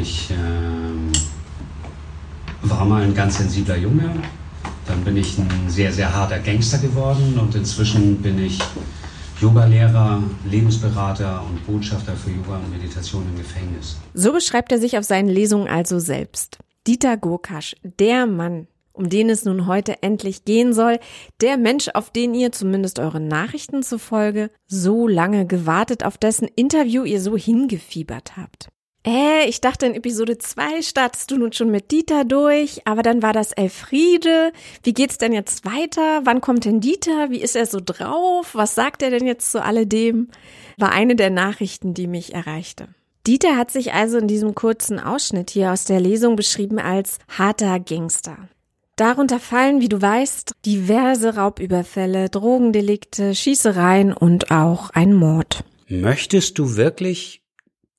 Ich ähm, war mal ein ganz sensibler Junge. Dann bin ich ein sehr, sehr harter Gangster geworden und inzwischen bin ich Yogalehrer, Lebensberater und Botschafter für Yoga und Meditation im Gefängnis. So beschreibt er sich auf seinen Lesungen also selbst. Dieter Gurkasch, der Mann, um den es nun heute endlich gehen soll, der Mensch, auf den ihr zumindest euren Nachrichten zufolge so lange gewartet, auf dessen Interview ihr so hingefiebert habt. Äh, ich dachte in Episode 2 startest du nun schon mit Dieter durch, aber dann war das Elfriede. Wie geht's denn jetzt weiter? Wann kommt denn Dieter? Wie ist er so drauf? Was sagt er denn jetzt zu alledem? War eine der Nachrichten, die mich erreichte. Dieter hat sich also in diesem kurzen Ausschnitt hier aus der Lesung beschrieben als harter Gangster. Darunter fallen, wie du weißt, diverse Raubüberfälle, Drogendelikte, Schießereien und auch ein Mord. Möchtest du wirklich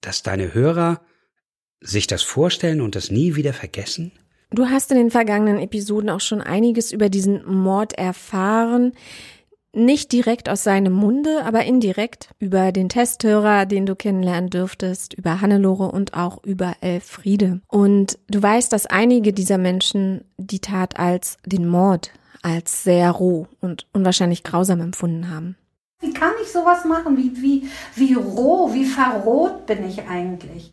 dass deine Hörer sich das vorstellen und das nie wieder vergessen? Du hast in den vergangenen Episoden auch schon einiges über diesen Mord erfahren. Nicht direkt aus seinem Munde, aber indirekt über den Testhörer, den du kennenlernen dürftest, über Hannelore und auch über Elfriede. Und du weißt, dass einige dieser Menschen die Tat als den Mord als sehr roh und unwahrscheinlich grausam empfunden haben. Wie kann ich sowas machen? Wie, wie, wie roh, wie verroht bin ich eigentlich?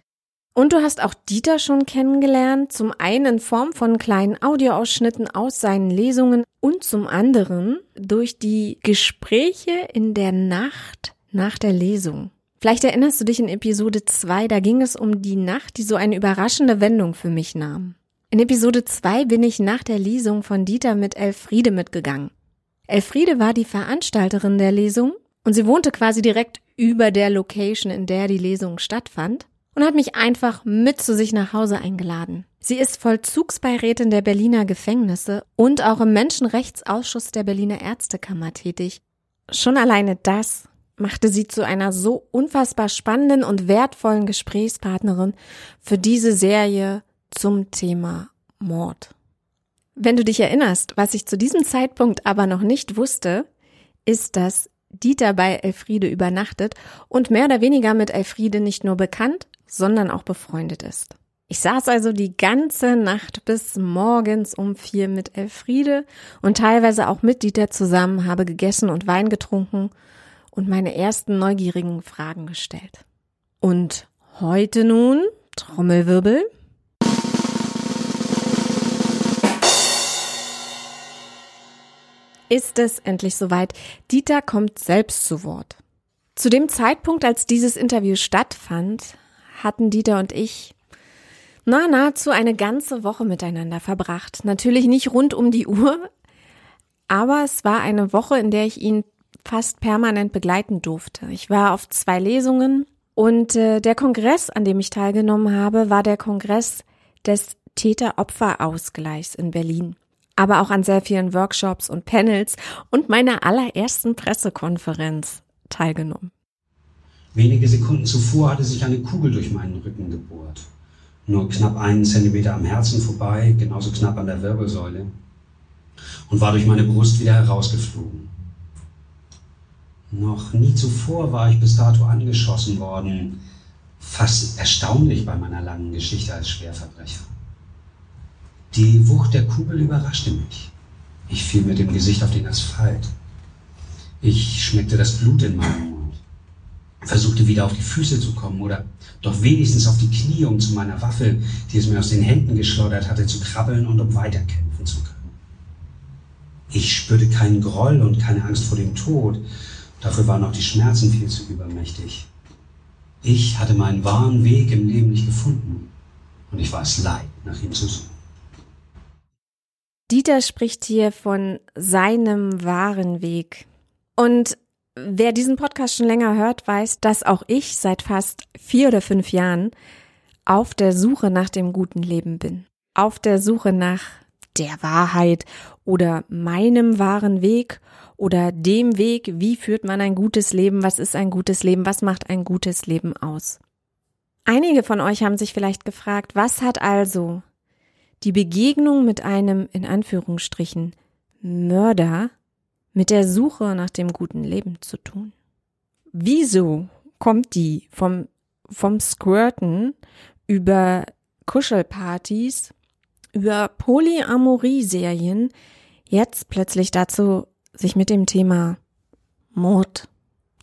Und du hast auch Dieter schon kennengelernt, zum einen in Form von kleinen Audioausschnitten aus seinen Lesungen und zum anderen durch die Gespräche in der Nacht nach der Lesung. Vielleicht erinnerst du dich in Episode 2, da ging es um die Nacht, die so eine überraschende Wendung für mich nahm. In Episode 2 bin ich nach der Lesung von Dieter mit Elfriede mitgegangen. Elfriede war die Veranstalterin der Lesung und sie wohnte quasi direkt über der Location, in der die Lesung stattfand und hat mich einfach mit zu sich nach Hause eingeladen. Sie ist Vollzugsbeirätin der Berliner Gefängnisse und auch im Menschenrechtsausschuss der Berliner Ärztekammer tätig. Schon alleine das machte sie zu einer so unfassbar spannenden und wertvollen Gesprächspartnerin für diese Serie zum Thema Mord. Wenn du dich erinnerst, was ich zu diesem Zeitpunkt aber noch nicht wusste, ist, dass Dieter bei Elfriede übernachtet und mehr oder weniger mit Elfriede nicht nur bekannt, sondern auch befreundet ist. Ich saß also die ganze Nacht bis morgens um vier mit Elfriede und teilweise auch mit Dieter zusammen, habe gegessen und Wein getrunken und meine ersten neugierigen Fragen gestellt. Und heute nun, Trommelwirbel, ist es endlich soweit. Dieter kommt selbst zu Wort. Zu dem Zeitpunkt, als dieses Interview stattfand, hatten Dieter und ich na, nahezu eine ganze Woche miteinander verbracht. Natürlich nicht rund um die Uhr, aber es war eine Woche, in der ich ihn fast permanent begleiten durfte. Ich war auf zwei Lesungen und äh, der Kongress, an dem ich teilgenommen habe, war der Kongress des Täter-Opfer-Ausgleichs in Berlin aber auch an sehr vielen Workshops und Panels und meiner allerersten Pressekonferenz teilgenommen. Wenige Sekunden zuvor hatte sich eine Kugel durch meinen Rücken gebohrt. Nur knapp einen Zentimeter am Herzen vorbei, genauso knapp an der Wirbelsäule. Und war durch meine Brust wieder herausgeflogen. Noch nie zuvor war ich bis dato angeschossen worden. Fast erstaunlich bei meiner langen Geschichte als Schwerverbrecher. Die Wucht der Kugel überraschte mich. Ich fiel mit dem Gesicht auf den Asphalt. Ich schmeckte das Blut in meinem Mund, versuchte wieder auf die Füße zu kommen oder doch wenigstens auf die Knie, um zu meiner Waffe, die es mir aus den Händen geschleudert hatte, zu krabbeln und um weiterkämpfen zu können. Ich spürte keinen Groll und keine Angst vor dem Tod, dafür waren auch die Schmerzen viel zu übermächtig. Ich hatte meinen wahren Weg im Leben nicht gefunden und ich war es leid, nach ihm zu suchen. Dieter spricht hier von seinem wahren Weg. Und wer diesen Podcast schon länger hört, weiß, dass auch ich seit fast vier oder fünf Jahren auf der Suche nach dem guten Leben bin. Auf der Suche nach der Wahrheit oder meinem wahren Weg oder dem Weg, wie führt man ein gutes Leben, was ist ein gutes Leben, was macht ein gutes Leben aus. Einige von euch haben sich vielleicht gefragt, was hat also die Begegnung mit einem, in Anführungsstrichen, Mörder mit der Suche nach dem guten Leben zu tun. Wieso kommt die vom, vom Squirten über Kuschelpartys, über Polyamorie-Serien, jetzt plötzlich dazu, sich mit dem Thema Mord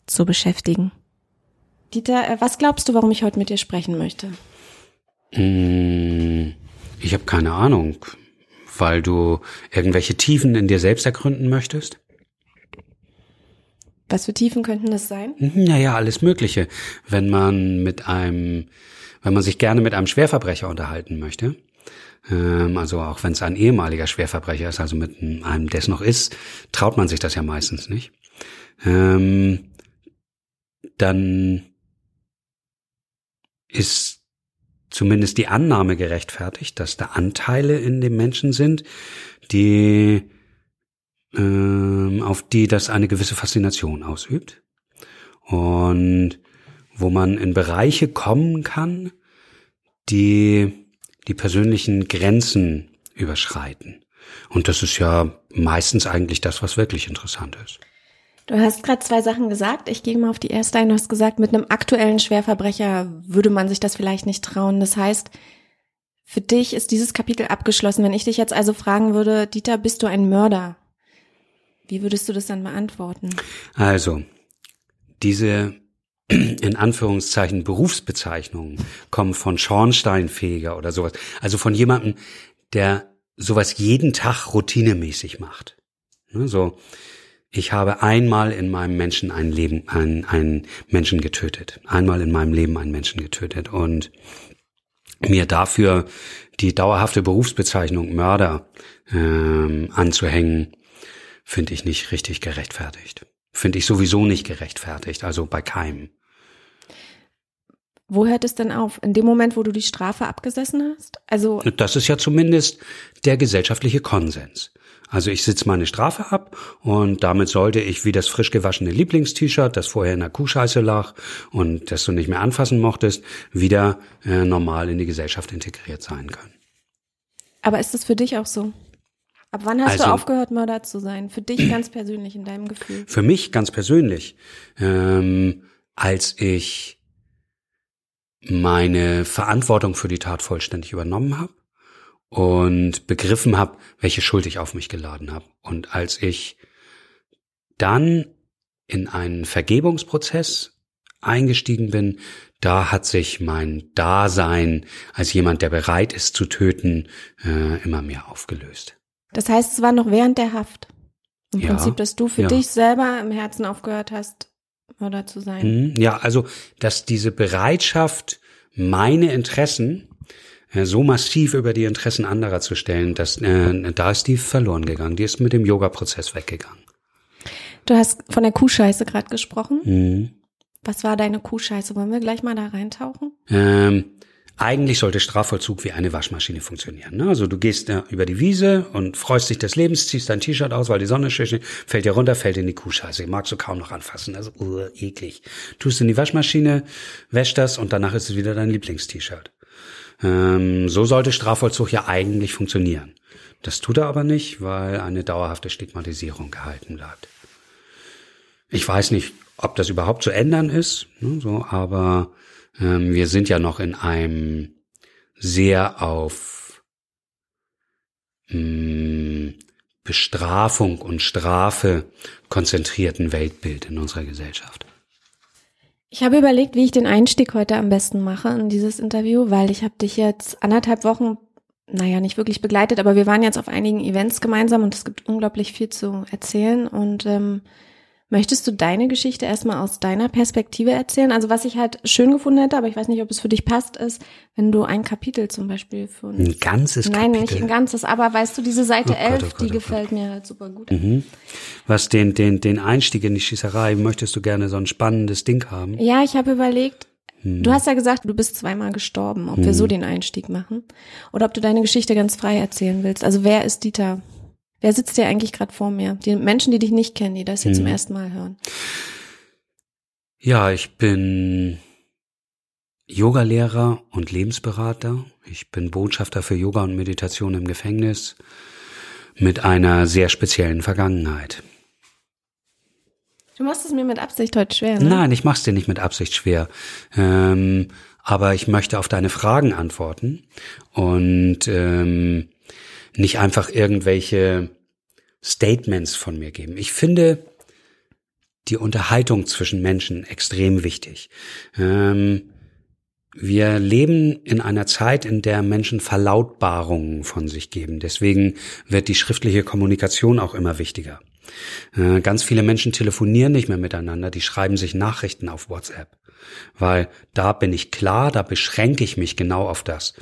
zu beschäftigen. Dieter, äh, was glaubst du, warum ich heute mit dir sprechen möchte? Hm, ich habe keine Ahnung. Weil du irgendwelche Tiefen in dir selbst ergründen möchtest? Was für Tiefen könnten das sein? Naja, alles Mögliche. Wenn man mit einem, wenn man sich gerne mit einem Schwerverbrecher unterhalten möchte, ähm, also auch wenn es ein ehemaliger Schwerverbrecher ist, also mit einem, der es noch ist, traut man sich das ja meistens nicht. Ähm, dann ist zumindest die Annahme gerechtfertigt, dass da Anteile in dem Menschen sind, die ähm, auf die das eine gewisse Faszination ausübt und wo man in Bereiche kommen kann, die die persönlichen Grenzen überschreiten. Und das ist ja meistens eigentlich das, was wirklich interessant ist. Du hast gerade zwei Sachen gesagt. Ich gehe mal auf die erste ein. Du hast gesagt, mit einem aktuellen Schwerverbrecher würde man sich das vielleicht nicht trauen. Das heißt, für dich ist dieses Kapitel abgeschlossen. Wenn ich dich jetzt also fragen würde, Dieter, bist du ein Mörder? Wie würdest du das dann beantworten? Also, diese in Anführungszeichen Berufsbezeichnungen kommen von Schornsteinfeger oder sowas. Also von jemandem, der sowas jeden Tag routinemäßig macht. Ne, so, ich habe einmal in meinem Menschen ein Leben, einen, einen Menschen getötet. Einmal in meinem Leben einen Menschen getötet. Und mir dafür die dauerhafte Berufsbezeichnung Mörder ähm, anzuhängen, finde ich nicht richtig gerechtfertigt. Finde ich sowieso nicht gerechtfertigt, also bei keinem. Wo hört es denn auf? In dem Moment, wo du die Strafe abgesessen hast? Also das ist ja zumindest der gesellschaftliche Konsens. Also ich sitze meine Strafe ab und damit sollte ich wie das frisch gewaschene Lieblingst-T-Shirt, das vorher in der Kuhscheiße lag und das du nicht mehr anfassen mochtest, wieder äh, normal in die Gesellschaft integriert sein können. Aber ist das für dich auch so? Ab wann hast also, du aufgehört, Mörder zu sein? Für dich ganz persönlich in deinem Gefühl? Für mich ganz persönlich. Ähm, als ich meine Verantwortung für die Tat vollständig übernommen habe und begriffen habe, welche Schuld ich auf mich geladen habe. Und als ich dann in einen Vergebungsprozess eingestiegen bin, da hat sich mein Dasein als jemand, der bereit ist zu töten, äh, immer mehr aufgelöst. Das heißt, es war noch während der Haft. Im ja, Prinzip, dass du für ja. dich selber im Herzen aufgehört hast, Mörder zu sein. Mhm, ja, also, dass diese Bereitschaft, meine Interessen so massiv über die Interessen anderer zu stellen, dass äh, da ist die verloren gegangen. Die ist mit dem Yoga-Prozess weggegangen. Du hast von der Kuhscheiße gerade gesprochen. Mhm. Was war deine Kuhscheiße? Wollen wir gleich mal da reintauchen? Ähm, eigentlich sollte Strafvollzug wie eine Waschmaschine funktionieren. Ne? Also du gehst äh, über die Wiese und freust dich des Lebens, ziehst dein T-Shirt aus, weil die Sonne steht, fällt dir runter, fällt in die Kuhscheiße. Magst du kaum noch anfassen. Also uh, eklig. Tust in die Waschmaschine, wäschst das und danach ist es wieder dein Lieblingst-T-Shirt. Ähm, so sollte Strafvollzug ja eigentlich funktionieren. Das tut er aber nicht, weil eine dauerhafte Stigmatisierung gehalten bleibt. Ich weiß nicht, ob das überhaupt zu ändern ist, ne, so, aber ähm, wir sind ja noch in einem sehr auf mh, hm, Bestrafung und Strafe konzentrierten Weltbild in unserer Gesellschaft. Ich habe überlegt, wie ich den Einstieg heute am besten mache in dieses Interview, weil ich habe dich jetzt anderthalb Wochen, naja, nicht wirklich begleitet, aber wir waren jetzt auf einigen Events gemeinsam und es gibt unglaublich viel zu erzählen. Und ähm, Möchtest du deine Geschichte erstmal aus deiner Perspektive erzählen? Also was ich halt schön gefunden hätte, aber ich weiß nicht, ob es für dich passt, ist, wenn du ein Kapitel zum Beispiel für uns. Ein ganzes Nein, Kapitel? nicht ein ganzes, aber weißt du, diese Seite oh 11, Gott, oh Gott, die oh gefällt mir halt super gut. Mhm. Was den, den, den Einstieg in die Schießerei, möchtest du gerne so ein spannendes Ding haben? Ja, ich habe überlegt, hm. Du hast ja gesagt, du bist zweimal gestorben, ob hm. wir so den Einstieg machen oder ob du deine Geschichte ganz frei erzählen willst. Also wer ist Dieter? Wer sitzt dir eigentlich gerade vor mir? Die Menschen, die dich nicht kennen, die das jetzt hm. zum ersten Mal hören. Ja, ich bin Yogalehrer und Lebensberater. Ich bin Botschafter für Yoga und Meditation im Gefängnis mit einer sehr speziellen Vergangenheit. Du machst es mir mit Absicht heute schwer, ne? Nein, ich mach's dir nicht mit Absicht schwer. Ähm, aber ich möchte auf deine Fragen antworten und ähm, nicht einfach irgendwelche Statements von mir geben. Ich finde die Unterhaltung zwischen Menschen extrem wichtig. Ähm, wir leben in einer Zeit, in der Menschen Verlautbarungen von sich geben. Deswegen wird die schriftliche Kommunikation auch immer wichtiger. Äh, ganz viele Menschen telefonieren nicht mehr miteinander, die schreiben sich Nachrichten auf WhatsApp, weil da bin ich klar, da beschränke ich mich genau auf das.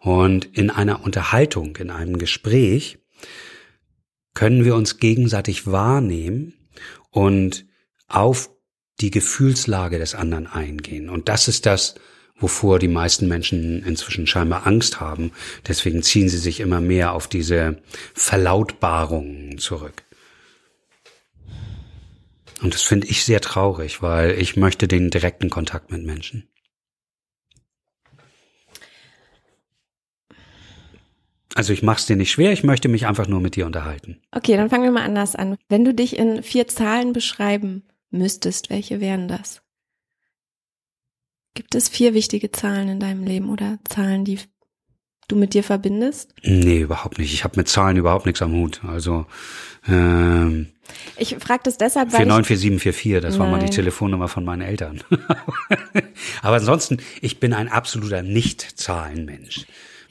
Und in einer Unterhaltung, in einem Gespräch können wir uns gegenseitig wahrnehmen und auf die Gefühlslage des anderen eingehen. Und das ist das, wovor die meisten Menschen inzwischen scheinbar Angst haben. Deswegen ziehen sie sich immer mehr auf diese Verlautbarungen zurück. Und das finde ich sehr traurig, weil ich möchte den direkten Kontakt mit Menschen. Also ich mache es dir nicht schwer, ich möchte mich einfach nur mit dir unterhalten. Okay, dann fangen wir mal anders an. Wenn du dich in vier Zahlen beschreiben müsstest, welche wären das? Gibt es vier wichtige Zahlen in deinem Leben oder Zahlen, die du mit dir verbindest? Nee, überhaupt nicht. Ich habe mit Zahlen überhaupt nichts am Hut. Also ähm, ich frage das deshalb, weil 494744, das war mal die Telefonnummer von meinen Eltern. Aber ansonsten, ich bin ein absoluter Nicht-Zahlenmensch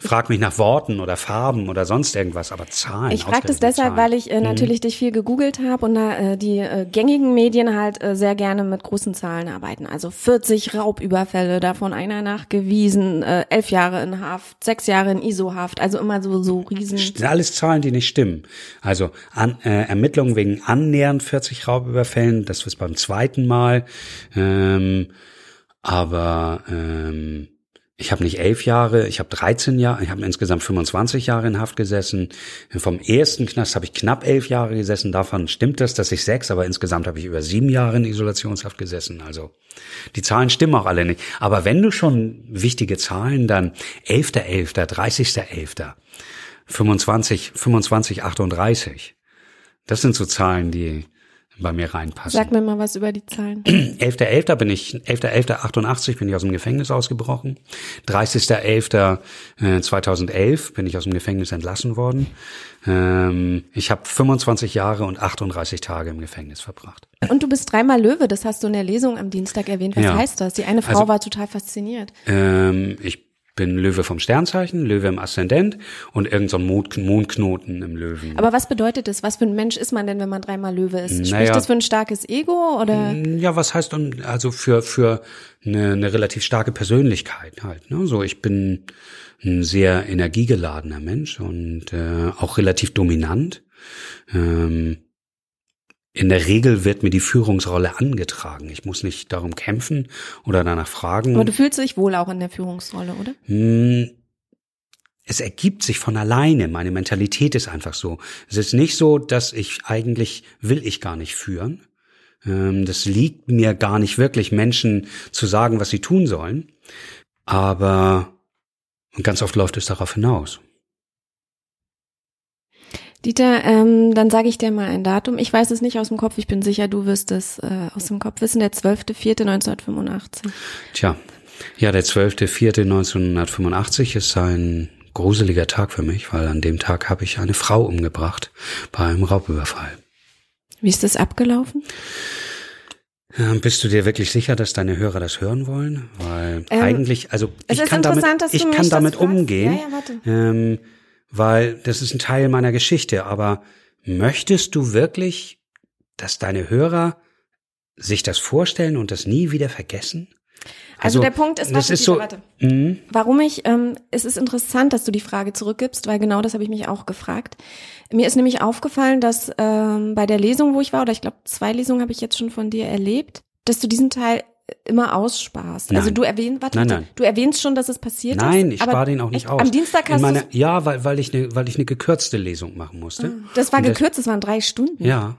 frag mich nach Worten oder Farben oder sonst irgendwas, aber Zahlen. Ich frage das deshalb, Zahlen. weil ich äh, mhm. natürlich dich viel gegoogelt habe und da äh, die äh, gängigen Medien halt äh, sehr gerne mit großen Zahlen arbeiten. Also 40 Raubüberfälle, davon einer nachgewiesen, äh, elf Jahre in Haft, sechs Jahre in ISO-Haft, also immer so so riesen. Das sind alles Zahlen, die nicht stimmen. Also an, äh, Ermittlungen wegen annähernd 40 Raubüberfällen, das ist beim zweiten Mal. Ähm, aber ähm, ich habe nicht elf Jahre, ich habe 13 Jahre, ich habe insgesamt 25 Jahre in Haft gesessen. Vom ersten Knast habe ich knapp elf Jahre gesessen. Davon stimmt das, dass ich sechs, aber insgesamt habe ich über sieben Jahre in Isolationshaft gesessen. Also die Zahlen stimmen auch alle nicht. Aber wenn du schon wichtige Zahlen, dann 11.11., 30.11., 25, 25, 38. Das sind so Zahlen, die bei mir reinpassen. Sag mir mal was über die Zahlen. 11.11. bin ich, 11.11.88 bin ich aus dem Gefängnis ausgebrochen. 30.11.2011 äh, bin ich aus dem Gefängnis entlassen worden. Ähm, ich habe 25 Jahre und 38 Tage im Gefängnis verbracht. Und du bist dreimal Löwe, das hast du in der Lesung am Dienstag erwähnt. Was ja. heißt das? Die eine Frau also, war total fasziniert. Ähm, ich bin Löwe vom Sternzeichen, Löwe im Aszendent und irgendein so Mondknoten im Löwen. Aber was bedeutet das? Was für ein Mensch ist man denn, wenn man dreimal Löwe ist? Naja, Spricht das für ein starkes Ego oder? Ja, was heißt dann also für für eine, eine relativ starke Persönlichkeit halt. Ne? So, ich bin ein sehr energiegeladener Mensch und äh, auch relativ dominant. Ähm, in der Regel wird mir die Führungsrolle angetragen. Ich muss nicht darum kämpfen oder danach fragen. Aber du fühlst dich wohl auch in der Führungsrolle, oder? Hm, es ergibt sich von alleine. Meine Mentalität ist einfach so. Es ist nicht so, dass ich eigentlich will ich gar nicht führen. Ähm, das liegt mir gar nicht wirklich, Menschen zu sagen, was sie tun sollen. Aber ganz oft läuft es darauf hinaus. Dieter, ähm, dann sage ich dir mal ein Datum. Ich weiß es nicht aus dem Kopf. Ich bin sicher, du wirst es äh, aus dem Kopf wissen. Der 12.04.1985. Tja, ja, der 12.04.1985 ist ein gruseliger Tag für mich, weil an dem Tag habe ich eine Frau umgebracht bei einem Raubüberfall. Wie ist das abgelaufen? Bist du dir wirklich sicher, dass deine Hörer das hören wollen? Weil ähm, eigentlich, also ich kann damit, ich kann damit umgehen. Ja, ja, warte. Ähm, weil das ist ein Teil meiner Geschichte. Aber möchtest du wirklich, dass deine Hörer sich das vorstellen und das nie wieder vergessen? Also, also der Punkt ist, warte, ist so, warte. Mhm. warum ich, ähm, es ist interessant, dass du die Frage zurückgibst, weil genau das habe ich mich auch gefragt. Mir ist nämlich aufgefallen, dass ähm, bei der Lesung, wo ich war, oder ich glaube zwei Lesungen habe ich jetzt schon von dir erlebt, dass du diesen Teil immer aussparst. Also nein. Also du erwähnst, warte, nein, nein. du erwähnst schon, dass es passiert nein, ist. Nein, ich spare den auch nicht echt? aus. Am Dienstag hast du Ja, weil, weil ich eine, weil ich eine gekürzte Lesung machen musste. Ah, das war Und gekürzt, das, das waren drei Stunden. Ja.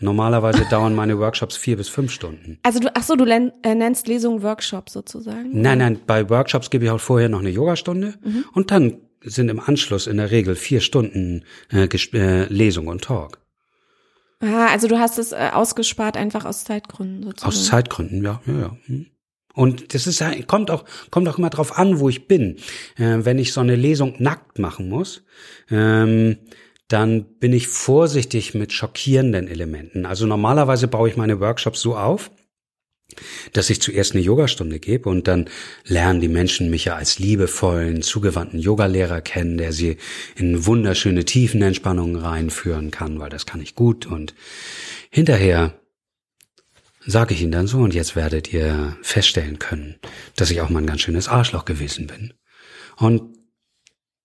Normalerweise dauern meine Workshops vier bis fünf Stunden. Also du, ach so, du äh, nennst Lesungen Workshops sozusagen? Nein, nein, bei Workshops gebe ich auch vorher noch eine Yogastunde mhm. und dann sind im Anschluss in der Regel vier Stunden äh, äh, Lesung und Talk. Ah, also du hast es äh, ausgespart einfach aus Zeitgründen sozusagen. Aus Zeitgründen, ja, ja, ja. Hm. Und das ist kommt auch kommt auch immer drauf an, wo ich bin. Äh, wenn ich so eine Lesung nackt machen muss, ähm, dann bin ich vorsichtig mit schockierenden Elementen. Also normalerweise baue ich meine Workshops so auf, dass ich zuerst eine Yogastunde gebe und dann lernen die Menschen mich ja als liebevollen, zugewandten Yogalehrer kennen, der sie in wunderschöne Tiefenentspannungen reinführen kann, weil das kann ich gut und hinterher sage ich ihnen dann so und jetzt werdet ihr feststellen können, dass ich auch mal ein ganz schönes Arschloch gewesen bin. Und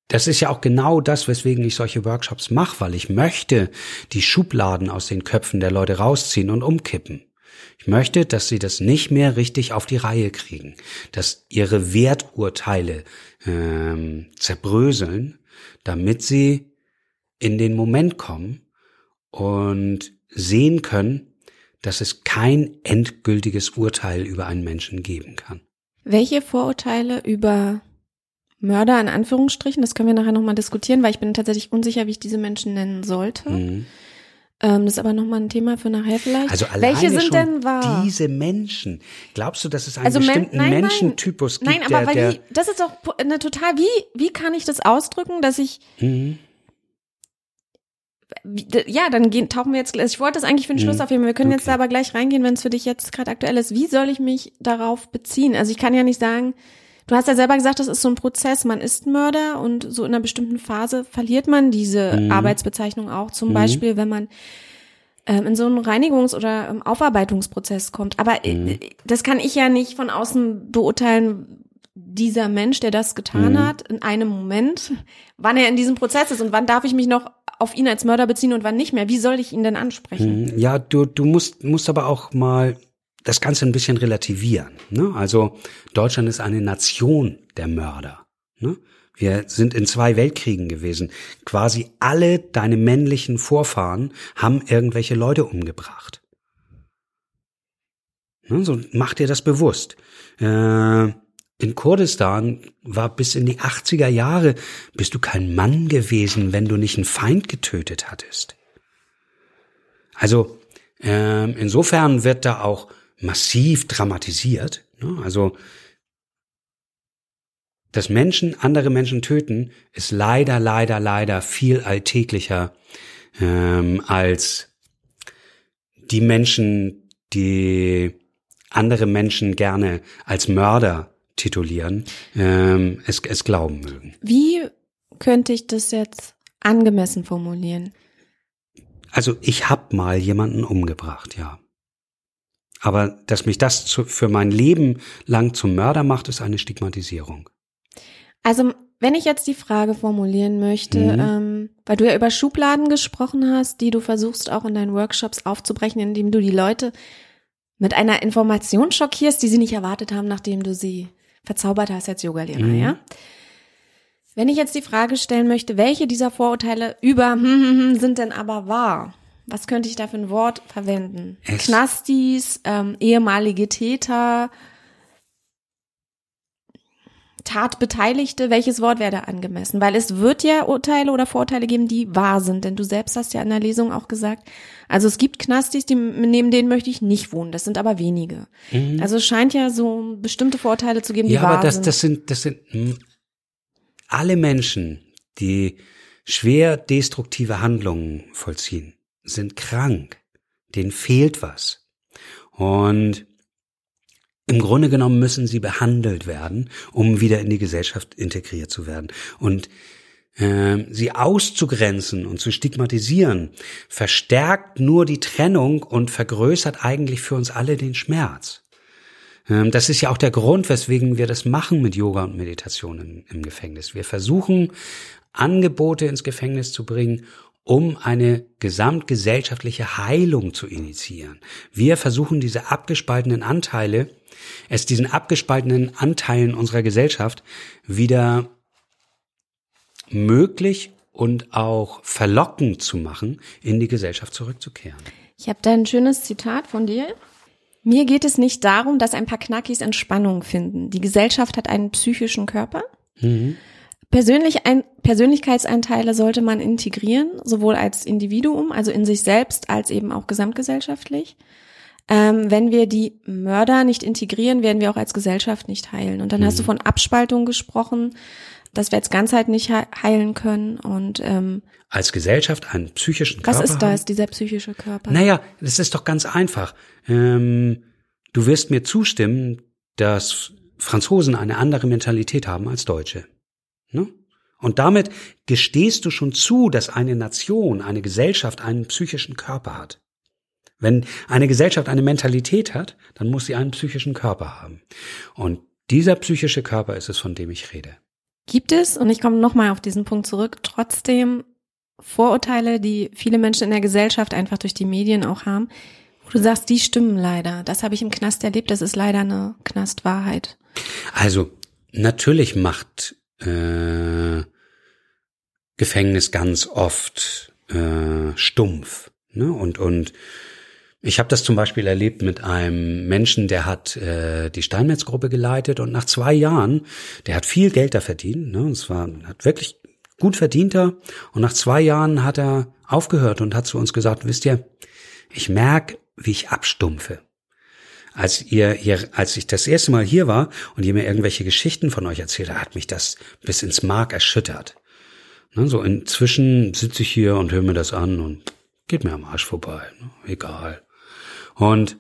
das ist ja auch genau das, weswegen ich solche Workshops mache, weil ich möchte die Schubladen aus den Köpfen der Leute rausziehen und umkippen. Ich möchte, dass sie das nicht mehr richtig auf die Reihe kriegen, dass ihre Werturteile ähm, zerbröseln, damit sie in den Moment kommen und sehen können, dass es kein endgültiges Urteil über einen Menschen geben kann. Welche Vorurteile über Mörder in Anführungsstrichen, das können wir nachher nochmal diskutieren, weil ich bin tatsächlich unsicher, wie ich diese Menschen nennen sollte. Mhm. Ähm, das ist aber nochmal ein Thema für nachher vielleicht. Also Welche sind denn wahr? Diese Menschen. Glaubst du, dass es einen also bestimmten nein, nein, Menschentypus gibt? Nein, aber der, weil der, die, das ist doch eine total, wie, wie kann ich das ausdrücken, dass ich, mhm. ja, dann gehen, tauchen wir jetzt, ich wollte das eigentlich für den Schluss mhm. aufheben, wir können okay. jetzt da aber gleich reingehen, wenn es für dich jetzt gerade aktuell ist. Wie soll ich mich darauf beziehen? Also ich kann ja nicht sagen, Du hast ja selber gesagt, das ist so ein Prozess. Man ist Mörder und so in einer bestimmten Phase verliert man diese mhm. Arbeitsbezeichnung auch. Zum mhm. Beispiel, wenn man ähm, in so einen Reinigungs- oder ähm, Aufarbeitungsprozess kommt. Aber äh, mhm. das kann ich ja nicht von außen beurteilen, dieser Mensch, der das getan mhm. hat, in einem Moment, wann er in diesem Prozess ist und wann darf ich mich noch auf ihn als Mörder beziehen und wann nicht mehr. Wie soll ich ihn denn ansprechen? Mhm. Ja, du, du musst, musst aber auch mal das Ganze ein bisschen relativieren. Ne? Also Deutschland ist eine Nation der Mörder. Ne? Wir sind in zwei Weltkriegen gewesen. Quasi alle deine männlichen Vorfahren haben irgendwelche Leute umgebracht. Ne? So mach dir das bewusst. Äh, in Kurdistan war bis in die 80er Jahre, bist du kein Mann gewesen, wenn du nicht einen Feind getötet hattest. Also äh, insofern wird da auch massiv dramatisiert. Ne? Also, dass Menschen andere Menschen töten, ist leider, leider, leider viel alltäglicher ähm, als die Menschen, die andere Menschen gerne als Mörder titulieren, ähm, es, es glauben mögen. Wie könnte ich das jetzt angemessen formulieren? Also ich habe mal jemanden umgebracht, ja. Aber dass mich das zu, für mein Leben lang zum Mörder macht, ist eine Stigmatisierung. Also wenn ich jetzt die Frage formulieren möchte, mhm. ähm, weil du ja über Schubladen gesprochen hast, die du versuchst auch in deinen Workshops aufzubrechen, indem du die Leute mit einer Information schockierst, die sie nicht erwartet haben, nachdem du sie verzaubert hast als Yogalehrer, mhm. ja? Wenn ich jetzt die Frage stellen möchte, welche dieser Vorurteile über sind denn aber wahr? Was könnte ich da für ein Wort verwenden? Es Knastis, ähm, ehemalige Täter, Tatbeteiligte, welches Wort wäre da angemessen? Weil es wird ja Urteile oder Vorurteile geben, die wahr sind, denn du selbst hast ja in der Lesung auch gesagt, also es gibt Knastis, die, neben denen möchte ich nicht wohnen, das sind aber wenige. Mhm. Also es scheint ja so bestimmte Vorurteile zu geben, die ja, wahr aber das, sind. das sind. Das sind hm, alle Menschen, die schwer destruktive Handlungen vollziehen, sind krank, denen fehlt was. Und im Grunde genommen müssen sie behandelt werden, um wieder in die Gesellschaft integriert zu werden. Und äh, sie auszugrenzen und zu stigmatisieren, verstärkt nur die Trennung und vergrößert eigentlich für uns alle den Schmerz. Ähm, das ist ja auch der Grund, weswegen wir das machen mit Yoga und Meditation im, im Gefängnis. Wir versuchen, Angebote ins Gefängnis zu bringen, um eine gesamtgesellschaftliche Heilung zu initiieren. Wir versuchen diese abgespaltenen Anteile, es diesen abgespaltenen Anteilen unserer Gesellschaft wieder möglich und auch verlockend zu machen, in die Gesellschaft zurückzukehren. Ich habe da ein schönes Zitat von dir. Mir geht es nicht darum, dass ein paar Knackis Entspannung finden. Die Gesellschaft hat einen psychischen Körper. Mhm. Persönlich ein, Persönlichkeitsanteile sollte man integrieren, sowohl als Individuum, also in sich selbst, als eben auch gesamtgesellschaftlich. ähm, wenn wir die Mörder nicht integrieren, werden wir auch als Gesellschaft nicht heilen. Und dann hast du von Abspaltung gesprochen, dass wir als Ganzheit nicht he- heilen können. Und ähm, Als Gesellschaft einen psychischen was Körper ist haben? das, dieser psychische Körper? Naja, das ist doch ganz einfach. Ähm, du wirst mir zustimmen, dass Franzosen eine andere Mentalität haben als Deutsche. Ne? Und damit gestehst du schon zu, dass eine Nation, eine Gesellschaft einen psychischen Körper hat. Wenn eine Gesellschaft eine Mentalität hat, dann muss sie einen psychischen Körper haben. Und dieser psychische Körper ist es, von dem ich rede. Gibt es, und ich komme nochmal auf diesen Punkt zurück, trotzdem Vorurteile, die viele Menschen in der Gesellschaft einfach durch die Medien auch haben, wo du sagst, die stimmen leider. Das habe ich im Knast erlebt, das ist leider eine Knastwahrheit. Also natürlich macht äh, Gefängnis ganz oft äh, stumpf. Ne? Und und ich habe das zum Beispiel erlebt mit einem Menschen, der hat äh, die Steinmetz-Gruppe geleitet und nach zwei Jahren, der hat viel Geld da verdient, ne? und zwar hat wirklich gut verdienter und nach zwei Jahren hat er aufgehört und hat zu uns gesagt, wisst ihr, ich merk, wie ich abstumpfe als ihr hier, als ich das erste Mal hier war und ihr mir irgendwelche Geschichten von euch erzählt hat mich das bis ins Mark erschüttert. Ne, so inzwischen sitze ich hier und höre mir das an und geht mir am Arsch vorbei. Ne, egal. Und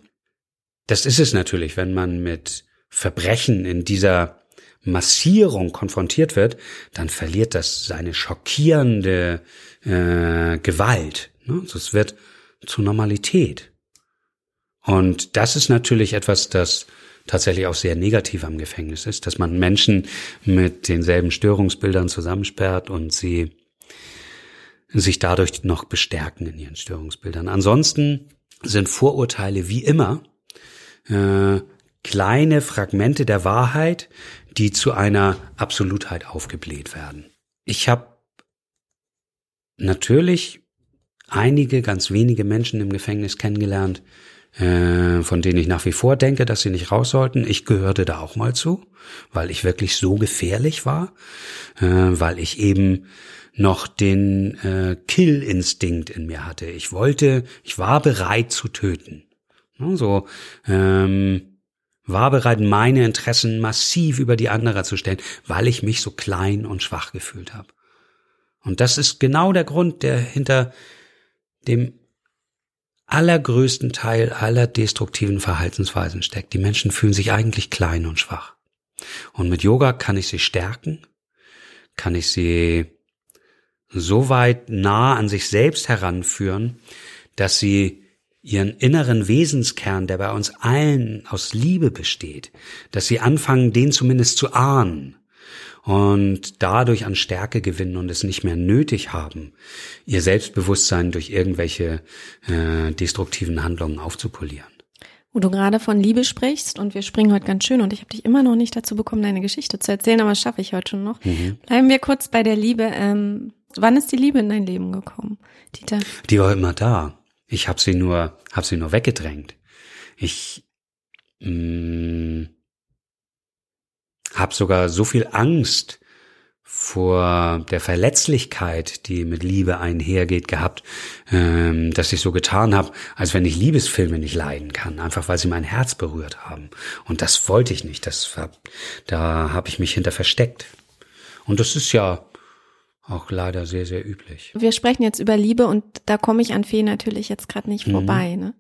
das ist es natürlich, wenn man mit Verbrechen in dieser Massierung konfrontiert wird, dann verliert das seine schockierende äh, Gewalt. Ne? Also es wird zur Normalität. Und das ist natürlich etwas, das tatsächlich auch sehr negativ am Gefängnis ist, dass man Menschen mit denselben Störungsbildern zusammensperrt und sie sich dadurch noch bestärken in ihren Störungsbildern. Ansonsten sind Vorurteile wie immer äh, kleine Fragmente der Wahrheit, die zu einer Absolutheit aufgebläht werden. Ich habe natürlich einige, ganz wenige Menschen im Gefängnis kennengelernt, äh, von denen ich nach wie vor denke, dass sie nicht raus sollten. Ich gehörte da auch mal zu, weil ich wirklich so gefährlich war, äh, weil ich eben noch den äh, Kill-Instinkt in mir hatte. Ich wollte, ich war bereit zu töten. So ähm, war bereit, meine Interessen massiv über die anderer zu stellen, weil ich mich so klein und schwach gefühlt habe. Und das ist genau der Grund, der hinter dem allergrößten Teil aller destruktiven Verhaltensweisen steckt. Die Menschen fühlen sich eigentlich klein und schwach. Und mit Yoga kann ich sie stärken, kann ich sie so weit nah an sich selbst heranführen, dass sie ihren inneren Wesenskern, der bei uns allen aus Liebe besteht, dass sie anfangen, den zumindest zu ahnen und dadurch an Stärke gewinnen und es nicht mehr nötig haben, ihr Selbstbewusstsein durch irgendwelche äh, destruktiven Handlungen aufzupolieren. Wo du gerade von Liebe sprichst und wir springen heute ganz schön und ich habe dich immer noch nicht dazu bekommen, deine Geschichte zu erzählen, aber das schaffe ich heute schon noch. Bleiben wir kurz bei der Liebe. Ähm, wann ist die Liebe in dein Leben gekommen, Dieter? Die war immer da. Ich habe sie nur, habe sie nur weggedrängt. Ich mh, habe sogar so viel Angst vor der Verletzlichkeit, die mit Liebe einhergeht, gehabt, ähm, dass ich so getan habe, als wenn ich Liebesfilme nicht leiden kann, einfach weil sie mein Herz berührt haben. Und das wollte ich nicht. Das da habe ich mich hinter versteckt. Und das ist ja auch leider sehr, sehr üblich. Wir sprechen jetzt über Liebe und da komme ich an Fee natürlich jetzt gerade nicht vorbei. Ne?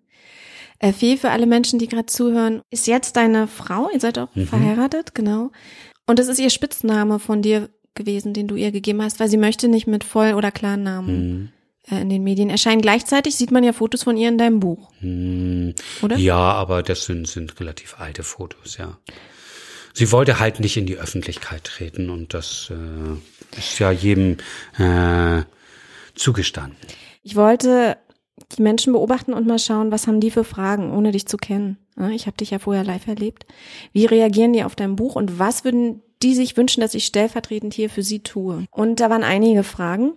Äh, Fee, für alle Menschen, die gerade zuhören, ist jetzt deine Frau, ihr seid auch verheiratet, genau. Und das ist ihr Spitzname von dir gewesen, den du ihr gegeben hast, weil sie möchte nicht mit Voll- oder Klarnamen äh, in den Medien erscheinen. Gleichzeitig sieht man ja Fotos von ihr in deinem Buch, Hm, oder? Ja, aber das sind, sind relativ alte Fotos, ja. Sie wollte halt nicht in die Öffentlichkeit treten und das äh, ist ja jedem äh, zugestanden. Ich wollte die Menschen beobachten und mal schauen, was haben die für Fragen, ohne dich zu kennen. Ich habe dich ja vorher live erlebt. Wie reagieren die auf dein Buch und was würden die sich wünschen, dass ich stellvertretend hier für sie tue? Und da waren einige Fragen.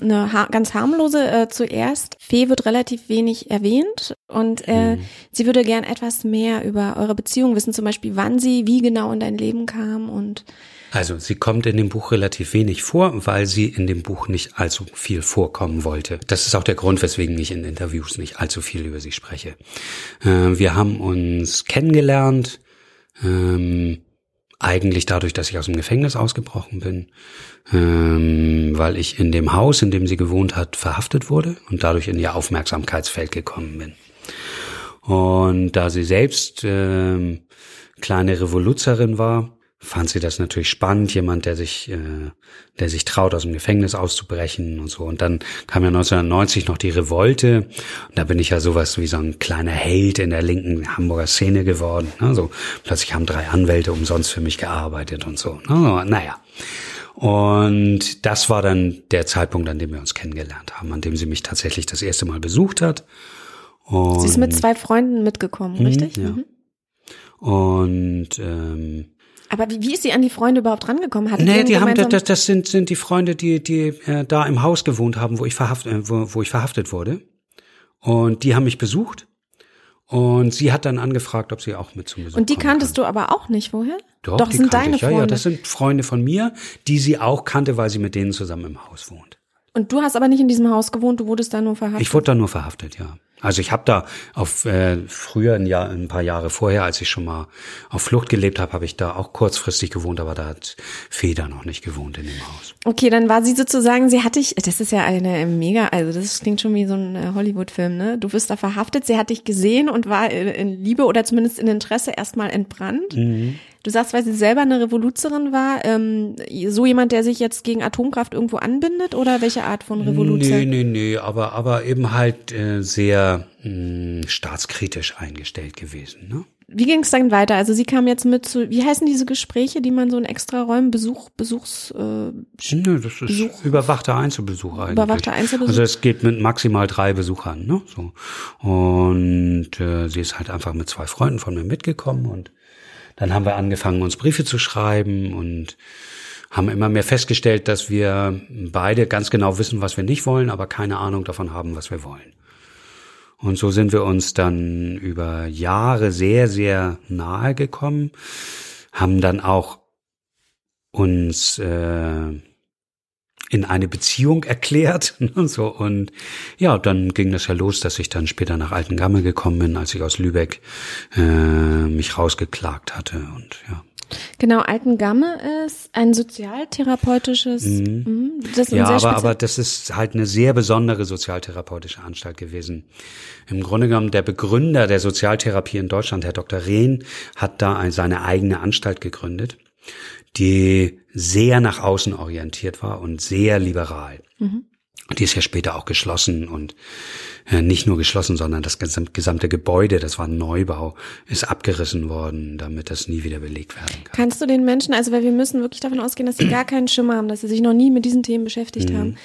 Eine ha ganz harmlose äh, zuerst. Fee wird relativ wenig erwähnt und äh, sie würde gern etwas mehr über eure Beziehung wissen, zum Beispiel wann sie wie genau in dein Leben kam und Also sie kommt in dem Buch relativ wenig vor, weil sie in dem Buch nicht allzu viel vorkommen wollte. Das ist auch der Grund, weswegen ich in Interviews nicht allzu viel über sie spreche. Äh, wir haben uns kennengelernt, ähm, eigentlich dadurch, dass ich aus dem Gefängnis ausgebrochen bin, ähm, weil ich in dem Haus, in dem sie gewohnt hat, verhaftet wurde und dadurch in ihr Aufmerksamkeitsfeld gekommen bin. Und da sie selbst äh, kleine Revoluzerin war, fand sie das natürlich spannend, jemand, der sich, äh, der sich traut, aus dem Gefängnis auszubrechen und so. Und dann kam ja 1990 noch die Revolte. Und da bin ich ja sowas wie so ein kleiner Held in der linken Hamburger Szene geworden. Ne? So, plötzlich haben drei Anwälte umsonst für mich gearbeitet und so. Ne? Naja. Und das war dann der Zeitpunkt, an dem wir uns kennengelernt haben, an dem sie mich tatsächlich das erste Mal besucht hat. Und sie ist mit zwei Freunden mitgekommen, Mhm, richtig? ja. Mhm. Und ähm, Aber wie, wie ist sie an die Freunde überhaupt rangekommen? Hattet ihr Nee, die haben das, das sind sind die Freunde, die die äh, da im Haus gewohnt haben, wo ich verhaftet äh, wo, wo ich verhaftet wurde. Und die haben mich besucht. Und sie hat dann angefragt, ob sie auch mit zum Besuch Und die kanntest kann. du aber auch nicht vorher? Doch, Doch die sind deine ich. Ja, Freunde. ja, das sind Freunde von mir, die sie auch kannte, weil sie mit denen zusammen im Haus wohnt. Und du hast aber nicht in diesem Haus gewohnt, du wurdest da nur verhaftet. Ich wurde da nur verhaftet, ja. Also ich habe da auf äh, früher ein Jahr, ein paar Jahre vorher, als ich schon mal auf Flucht gelebt habe, habe ich da auch kurzfristig gewohnt, aber da hat Feder noch nicht gewohnt in dem Haus. Okay, dann war sie sozusagen, sie hat dich, das ist ja eine mega, also das klingt schon wie so ein äh, Hollywood-Film, ne? Du wirst da verhaftet, sie hat dich gesehen und war in, in Liebe oder zumindest in Interesse erstmal entbrannt. Mhm. Du sagst, weil sie selber eine Revoluzerin war, ähm, so jemand, der sich jetzt gegen Atomkraft irgendwo anbindet oder welche Art von Revolution? Nee, nee, nee, aber, aber eben halt äh, sehr mh, staatskritisch eingestellt gewesen. Ne? Wie ging es dann weiter? Also sie kam jetzt mit zu, wie heißen diese Gespräche, die man so in extra Räumen Besuch, Besuchs, äh, Nö, das ist Besuch- überwachter Einzelbesuch eigentlich. Überwachter Einzelbesuch? Also es geht mit maximal drei Besuchern. Ne? So. Und äh, sie ist halt einfach mit zwei Freunden von mir mitgekommen und dann haben wir angefangen, uns Briefe zu schreiben und haben immer mehr festgestellt, dass wir beide ganz genau wissen, was wir nicht wollen, aber keine Ahnung davon haben, was wir wollen. Und so sind wir uns dann über Jahre sehr, sehr nahe gekommen, haben dann auch uns äh, in eine Beziehung erklärt und so und ja, dann ging das ja los, dass ich dann später nach Altengamme gekommen bin, als ich aus Lübeck äh, mich rausgeklagt hatte und ja. Genau, Altengamme ist ein sozialtherapeutisches, mhm. das ist Ja, aber, aber das ist halt eine sehr besondere sozialtherapeutische Anstalt gewesen. Im Grunde genommen der Begründer der Sozialtherapie in Deutschland, Herr Dr. Rehn, hat da ein- seine eigene Anstalt gegründet, die sehr nach außen orientiert war und sehr liberal. Und die ist ja später auch geschlossen und nicht nur geschlossen, sondern das gesam- gesamte Gebäude, das war ein Neubau, ist abgerissen worden, damit das nie wieder belegt werden kann. Kannst du den Menschen, also weil wir müssen wirklich davon ausgehen, dass sie gar keinen Schimmer haben, dass sie sich noch nie mit diesen Themen beschäftigt Mhm. haben,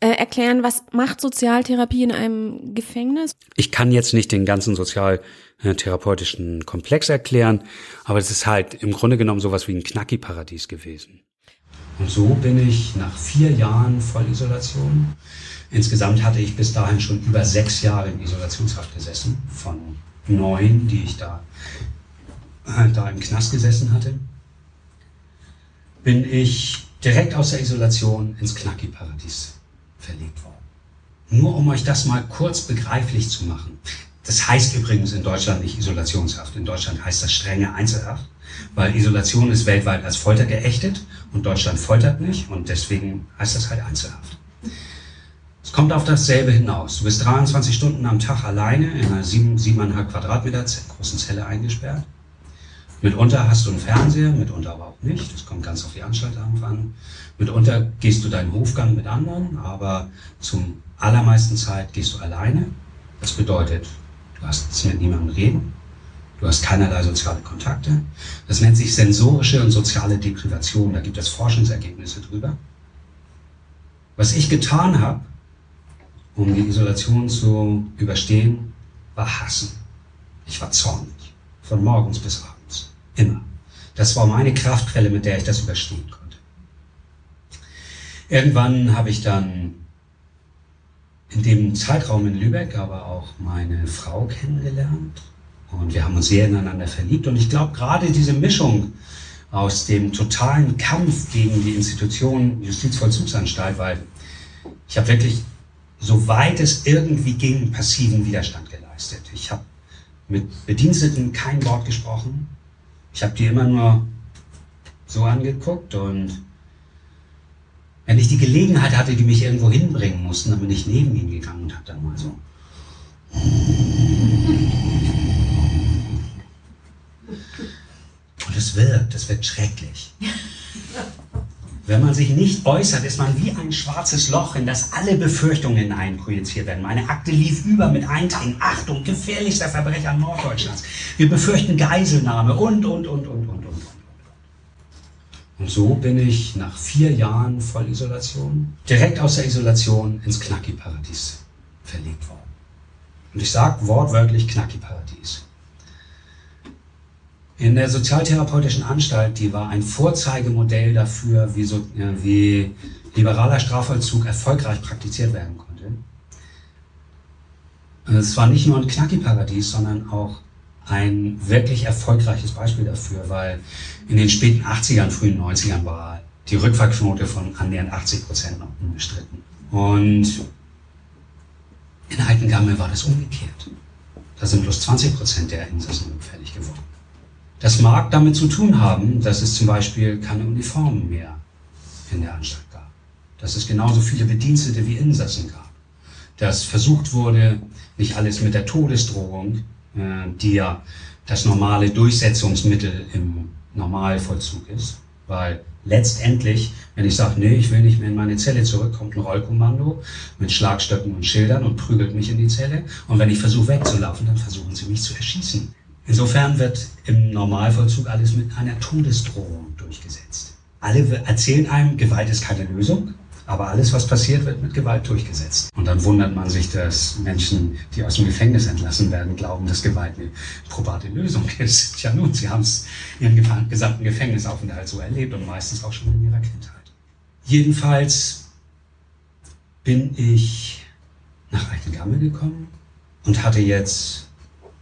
äh, erklären, was macht Sozialtherapie in einem Gefängnis? Ich kann jetzt nicht den ganzen sozialtherapeutischen Komplex erklären, aber es ist halt im Grunde genommen sowas wie ein Knacki-Paradies gewesen. Und so bin ich nach vier Jahren Vollisolation. Insgesamt hatte ich bis dahin schon über sechs Jahre in Isolationshaft gesessen, von neun, die ich da, äh, da im Knast gesessen hatte. Bin ich direkt aus der Isolation ins Knacki-Paradies verlegt worden. Nur um euch das mal kurz begreiflich zu machen. Das heißt übrigens in Deutschland nicht Isolationshaft. In Deutschland heißt das strenge Einzelhaft, weil Isolation ist weltweit als Folter geächtet und Deutschland foltert nicht und deswegen heißt das halt Einzelhaft. Kommt auf dasselbe hinaus. Du bist 23 Stunden am Tag alleine in einer sieben, siebeneinhalb Quadratmeter Z- großen Zelle eingesperrt. Mitunter hast du einen Fernseher, mitunter aber auch nicht. Das kommt ganz auf die Anstalt an. Mitunter gehst du deinen Hofgang mit anderen, aber zum allermeisten Zeit gehst du alleine. Das bedeutet, du hast mit niemandem reden, du hast keinerlei soziale Kontakte. Das nennt sich sensorische und soziale Deprivation. Da gibt es Forschungsergebnisse drüber. Was ich getan habe, um die Isolation zu überstehen, war hassen. Ich war zornig. Von morgens bis abends. Immer. Das war meine Kraftquelle, mit der ich das überstehen konnte. Irgendwann habe ich dann in dem Zeitraum in Lübeck aber auch meine Frau kennengelernt. Und wir haben uns sehr ineinander verliebt. Und ich glaube, gerade diese Mischung aus dem totalen Kampf gegen die Institution Justizvollzugsanstalt, weil ich habe wirklich, soweit es irgendwie ging, passiven Widerstand geleistet. Ich habe mit Bediensteten kein Wort gesprochen. Ich habe die immer nur so angeguckt und wenn ich die Gelegenheit hatte, die mich irgendwo hinbringen mussten, dann bin ich neben ihn gegangen und habe dann mal so. Und es wirkt, es wird schrecklich. Wenn man sich nicht äußert, ist man wie ein schwarzes Loch, in das alle Befürchtungen hineinprojiziert werden. Meine Akte lief über mit Einträgen. Achtung, gefährlichster Verbrecher Norddeutschlands. Wir befürchten Geiselnahme und, und, und, und, und, und. Und so bin ich nach vier Jahren Vollisolation direkt aus der Isolation ins Knacki-Paradies verlegt worden. Und ich sage wortwörtlich Knacki-Paradies. In der sozialtherapeutischen Anstalt, die war ein Vorzeigemodell dafür, wie, so, wie liberaler Strafvollzug erfolgreich praktiziert werden konnte. Es war nicht nur ein Knacki-Paradies, sondern auch ein wirklich erfolgreiches Beispiel dafür, weil in den späten 80ern, frühen 90ern war die Rückfallquote von annähernd 80 Prozent noch unbestritten. Und in Altengamme war das umgekehrt. Da sind bloß 20 Prozent der Insassen rückfällig geworden. Das mag damit zu tun haben, dass es zum Beispiel keine Uniformen mehr in der Anstalt gab. Dass es genauso viele Bedienstete wie Insassen gab. Dass versucht wurde, nicht alles mit der Todesdrohung, äh, die ja das normale Durchsetzungsmittel im Normalvollzug ist. Weil letztendlich, wenn ich sage, nee, ich will nicht mehr in meine Zelle zurück, kommt ein Rollkommando mit Schlagstöcken und Schildern und prügelt mich in die Zelle. Und wenn ich versuche wegzulaufen, dann versuchen sie mich zu erschießen. Insofern wird im Normalvollzug alles mit einer Todesdrohung durchgesetzt. Alle erzählen einem, Gewalt ist keine Lösung, aber alles, was passiert, wird mit Gewalt durchgesetzt. Und dann wundert man sich, dass Menschen, die aus dem Gefängnis entlassen werden, glauben, dass Gewalt eine probate Lösung ist. Tja nun, sie haben es ihren gesamten Gefängnisaufenthalt so erlebt und meistens auch schon in ihrer Kindheit. Jedenfalls bin ich nach Eichengamme gekommen und hatte jetzt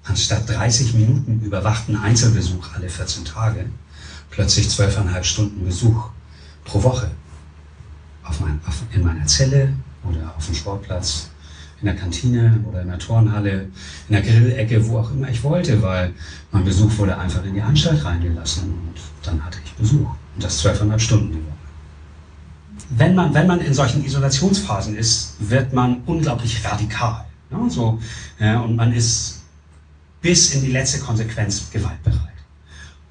anstatt 30 Minuten überwachten Einzelbesuch alle 14 Tage, plötzlich 12,5 Stunden Besuch pro Woche. Auf mein, auf, in meiner Zelle oder auf dem Sportplatz, in der Kantine oder in der Turnhalle, in der Grillecke, wo auch immer ich wollte, weil mein Besuch wurde einfach in die Anstalt reingelassen und dann hatte ich Besuch. Und das 12,5 Stunden die Woche. Wenn man, wenn man in solchen Isolationsphasen ist, wird man unglaublich radikal. Ja, so, ja, und man ist bis in die letzte Konsequenz gewaltbereit.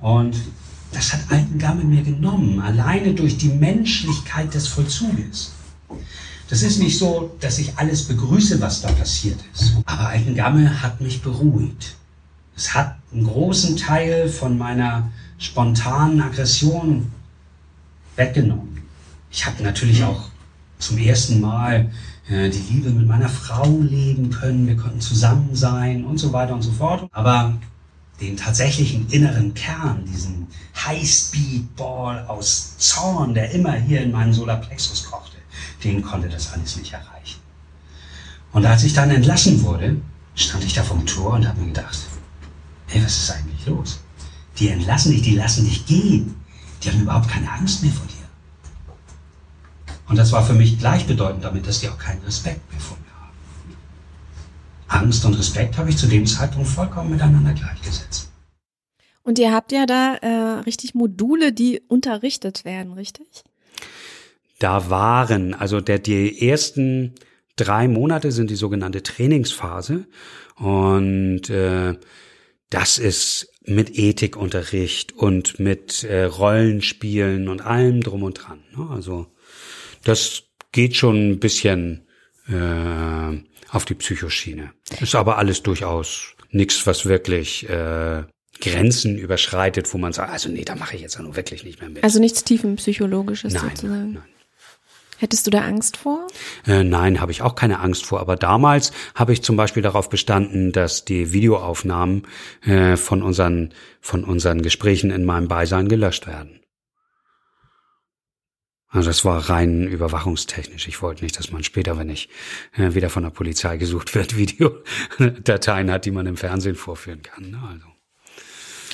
Und das hat Altengamme mir genommen, alleine durch die Menschlichkeit des Vollzuges. Das ist nicht so, dass ich alles begrüße, was da passiert ist. Aber Altengamme hat mich beruhigt. Es hat einen großen Teil von meiner spontanen Aggression weggenommen. Ich habe natürlich auch zum ersten Mal die Liebe mit meiner Frau leben können, wir konnten zusammen sein und so weiter und so fort. Aber den tatsächlichen inneren Kern, diesen High-Speed-Ball aus Zorn, der immer hier in meinem Solarplexus kochte, den konnte das alles nicht erreichen. Und als ich dann entlassen wurde, stand ich da vom Tor und habe mir gedacht, hey, was ist eigentlich los? Die entlassen dich, die lassen dich gehen. Die haben überhaupt keine Angst mehr vor dir. Und das war für mich gleichbedeutend damit, dass die auch keinen Respekt mehr vor mir haben. Angst und Respekt habe ich zu dem Zeitpunkt vollkommen miteinander gleichgesetzt. Und ihr habt ja da äh, richtig Module, die unterrichtet werden, richtig? Da waren, also der, die ersten drei Monate sind die sogenannte Trainingsphase. Und äh, das ist mit Ethikunterricht und mit äh, Rollenspielen und allem drum und dran. Ne? Also das geht schon ein bisschen äh, auf die Psychoschiene. Ist aber alles durchaus nichts, was wirklich äh, Grenzen überschreitet, wo man sagt, also nee, da mache ich jetzt auch nur wirklich nicht mehr mit. Also nichts tiefenpsychologisches nein, sozusagen. Nein. Hättest du da Angst vor? Äh, nein, habe ich auch keine Angst vor. Aber damals habe ich zum Beispiel darauf bestanden, dass die Videoaufnahmen äh, von unseren von unseren Gesprächen in meinem Beisein gelöscht werden. Also das war rein überwachungstechnisch. Ich wollte nicht, dass man später, wenn ich äh, wieder von der Polizei gesucht wird, Videodateien hat, die man im Fernsehen vorführen kann. Ne? Also.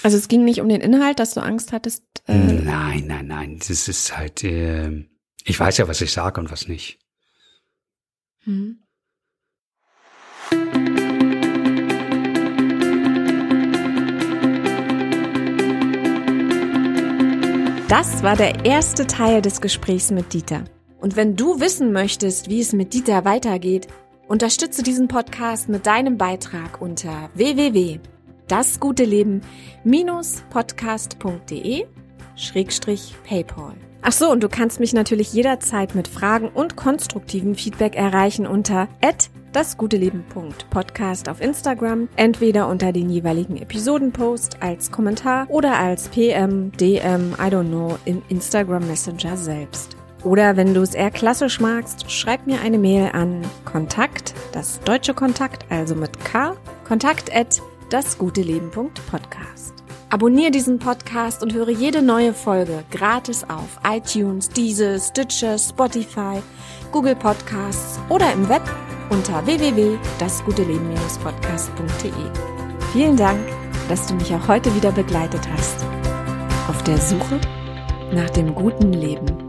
Also es ging nicht um den Inhalt, dass du Angst hattest. Äh nein, nein, nein. Das ist halt, äh, ich weiß ja, was ich sage und was nicht. Mhm. Das war der erste Teil des Gesprächs mit Dieter. Und wenn du wissen möchtest, wie es mit Dieter weitergeht, unterstütze diesen Podcast mit deinem Beitrag unter www.dasguteleben-podcast.de Schrägstrich PayPal. Ach so, und du kannst mich natürlich jederzeit mit Fragen und konstruktivem Feedback erreichen unter das gute Leben.podcast auf Instagram, entweder unter den jeweiligen Episodenpost als Kommentar oder als PM, DM, I don't know, im Instagram Messenger selbst. Oder wenn du es eher klassisch magst, schreib mir eine Mail an Kontakt, das deutsche Kontakt, also mit K, kontakt at dasguteleben.podcast. Abonnier diesen Podcast und höre jede neue Folge gratis auf iTunes, Deezer, Stitcher, Spotify, Google Podcasts oder im Web unter www.dasguteleben-podcast.de. Vielen Dank, dass du mich auch heute wieder begleitet hast. Auf der Suche nach dem guten Leben.